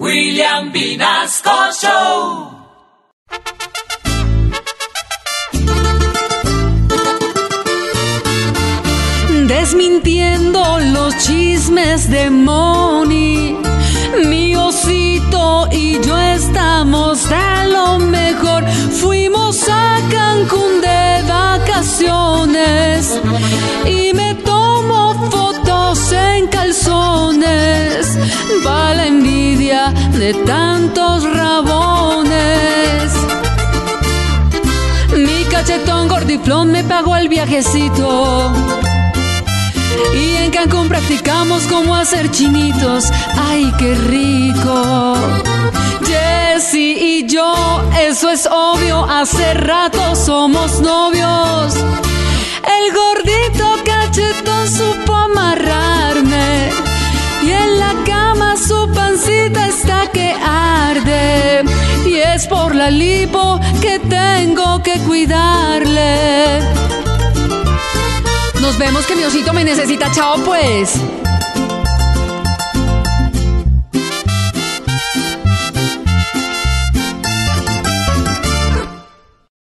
William Vinasco Show. Desmintiendo los chismes de Moni, mi osito y yo estamos a lo mejor. Fuimos a Cancún de vacaciones y me de tantos rabones. Mi cachetón gordiflón me pagó el viajecito. Y en Cancún practicamos cómo hacer chinitos. ¡Ay, qué rico! Jessy y yo, eso es obvio, hace rato somos novios. El gordito cachetón supo amarrarme. Que tengo que cuidarle. Nos vemos que mi osito me necesita. Chao pues.